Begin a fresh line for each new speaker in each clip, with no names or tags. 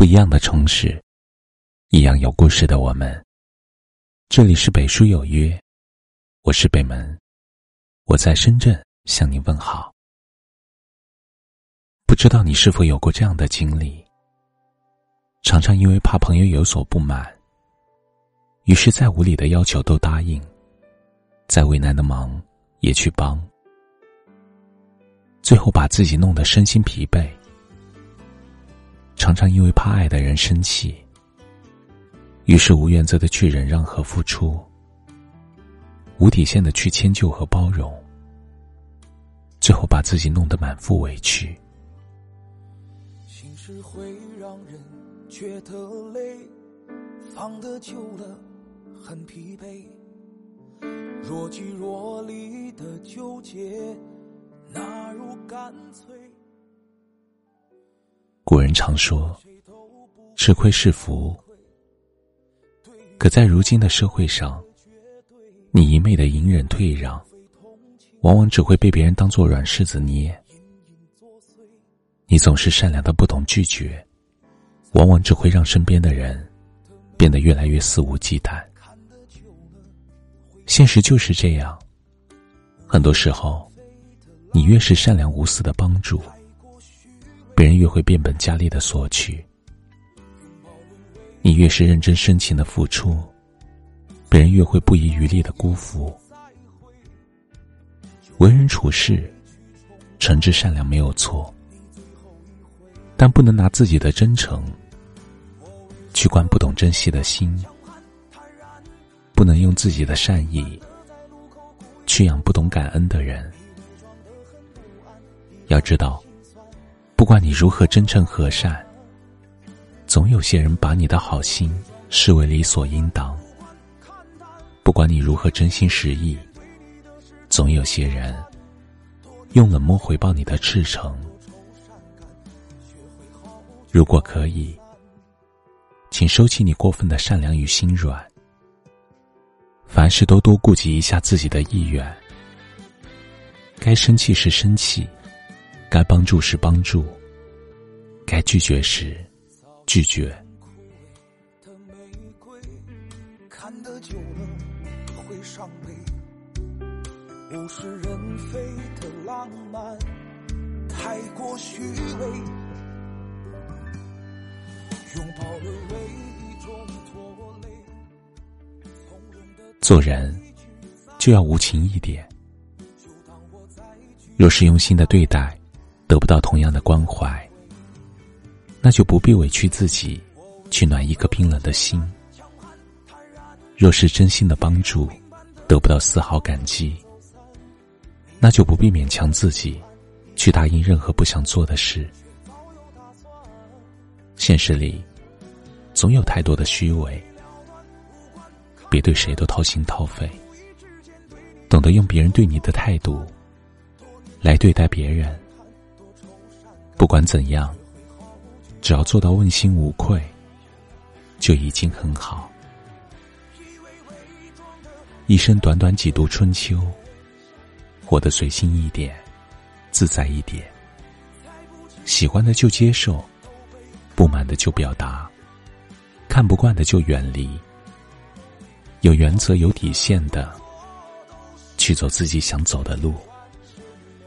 不一样的城市，一样有故事的我们。这里是北书有约，我是北门，我在深圳向你问好。不知道你是否有过这样的经历？常常因为怕朋友有所不满，于是再无理的要求都答应，再为难的忙也去帮。最后把自己弄得身心疲惫，常常因为怕爱的人生气，于是无原则的去忍让和付出，无底线的去迁就和包容，最后把自己弄得满腹委屈。
心事会让人觉得累，放得久了很疲惫，若即若离的纠结。那如干脆。
古人常说：“吃亏是福。”可在如今的社会上，你一昧的隐忍退让，往往只会被别人当做软柿子捏；你总是善良的不懂拒绝，往往只会让身边的人变得越来越肆无忌惮。现实就是这样，很多时候。你越是善良无私的帮助，别人越会变本加厉的索取；你越是认真深情的付出，别人越会不遗余力的辜负。为人处事，诚挚善良没有错，但不能拿自己的真诚去灌不懂珍惜的心，不能用自己的善意去养不懂感恩的人。要知道，不管你如何真诚和善，总有些人把你的好心视为理所应当；不管你如何真心实意，总有些人用冷漠回报你的赤诚。如果可以，请收起你过分的善良与心软，凡事都多顾及一下自己的意愿。该生气时生气。该帮助时帮助，该拒绝时拒绝。
看得久了会伤悲，物是人非的浪漫太过虚伪，拥抱了唯一种拖累。
做人就要无情一点，若是用心的对待。得不到同样的关怀，那就不必委屈自己，去暖一颗冰冷的心。若是真心的帮助，得不到丝毫感激，那就不必勉强自己，去答应任何不想做的事。现实里，总有太多的虚伪，别对谁都掏心掏肺，懂得用别人对你的态度，来对待别人。不管怎样，只要做到问心无愧，就已经很好。一生短短几度春秋，活得随心一点，自在一点。喜欢的就接受，不满的就表达，看不惯的就远离。有原则、有底线的，去走自己想走的路，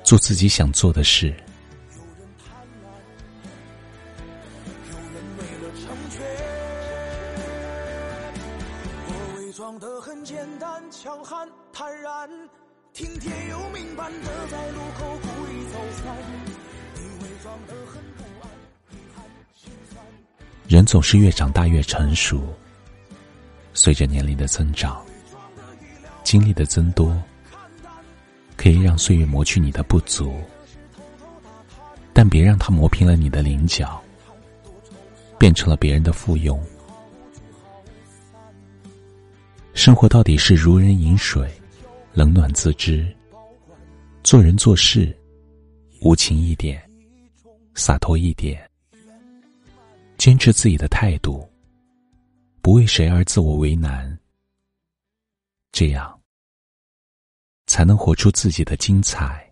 做自己想做的事。成全。
我伪装得很简单，强悍坦然，听天由命般的在路口故意走散。你伪装得很不安，遗憾心酸。
人总是越长大越成熟，随着年龄的增长，经历的增多，可以让岁月磨去你的不足，但别让它磨平了你的棱角，变成了别人的附庸。生活到底是如人饮水，冷暖自知。做人做事，无情一点，洒脱一点，坚持自己的态度，不为谁而自我为难。这样，才能活出自己的精彩。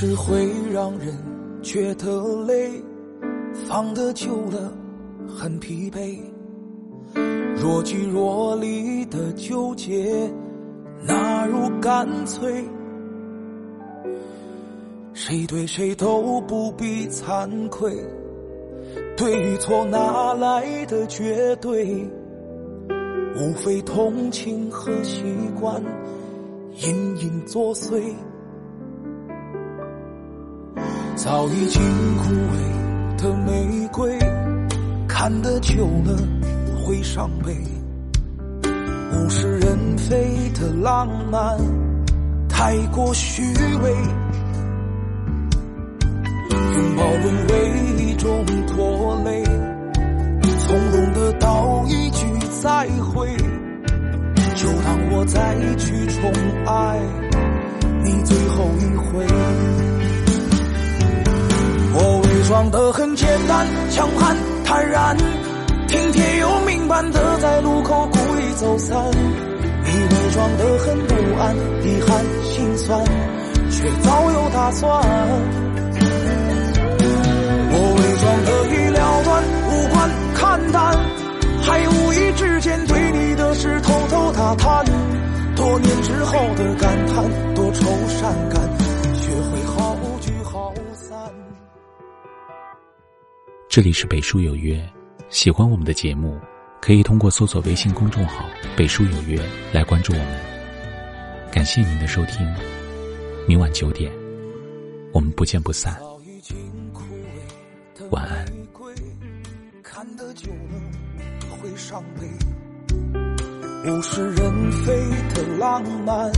只会让人觉得累，放得久了很疲惫。若即若离的纠结，哪如干脆。谁对谁都不必惭愧，对与错哪来的绝对？无非同情和习惯隐隐作祟，早已经枯萎的玫瑰，看得久了会伤悲。物是人非的浪漫太过虚伪，拥抱沦为一种拖累，从容的道一句。再会，就当我再去宠爱你最后一回。我伪装的很简单，强悍坦然，听天由命般的在路口故意走散。你伪装的很不安，遗憾心酸，却早有打算。我伪装的已了断，无关看淡。还无意之间对你的事偷偷打探，多年之后的感叹，
这里是北书有约，喜欢我们的节目，可以通过搜索微信公众号“北书有约”来关注我们。感谢您的收听，明晚九点，我们不见不散。晚安。
看得久了会伤悲，物是人非的浪漫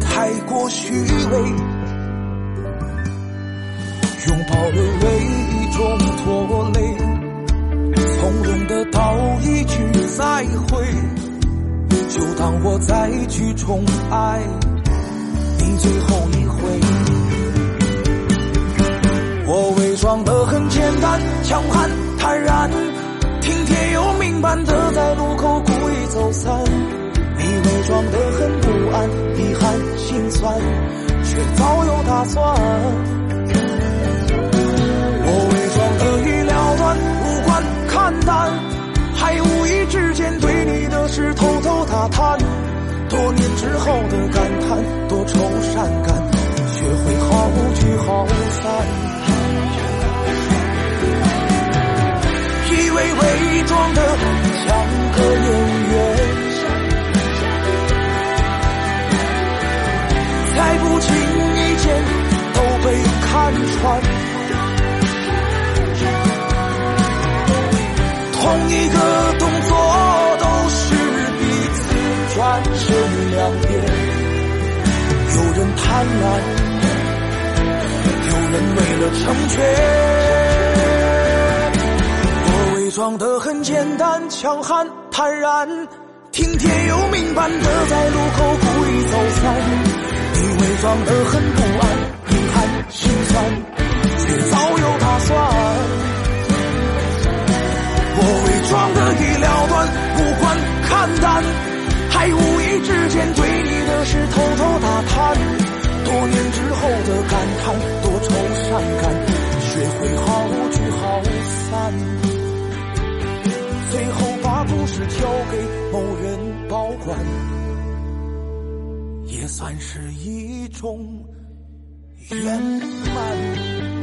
太过虚伪，拥抱沦为一种拖累，从容的道一句再会，就当我再去宠爱你最后一回。我伪装的很简单，强悍坦然。听天由命般的在路口故意走散，你伪装的很不安，遗憾心酸，却早有打算。三，还无意之间对你的事偷偷打探，多年之后的感叹，多愁善感，学会好聚好散。以为伪装的像个贪婪，有人为了成全。我伪装得很简单，强悍坦然，听天由命般的在路口故意走散。你伪装得很不安，遗憾心酸，却早有打算。我伪装得已了断，无关看淡，还无意之间对你的事偷偷打探。之后的感叹，多愁善感，学会好聚好散。最后把故事交给某人保管，也算是一种圆满。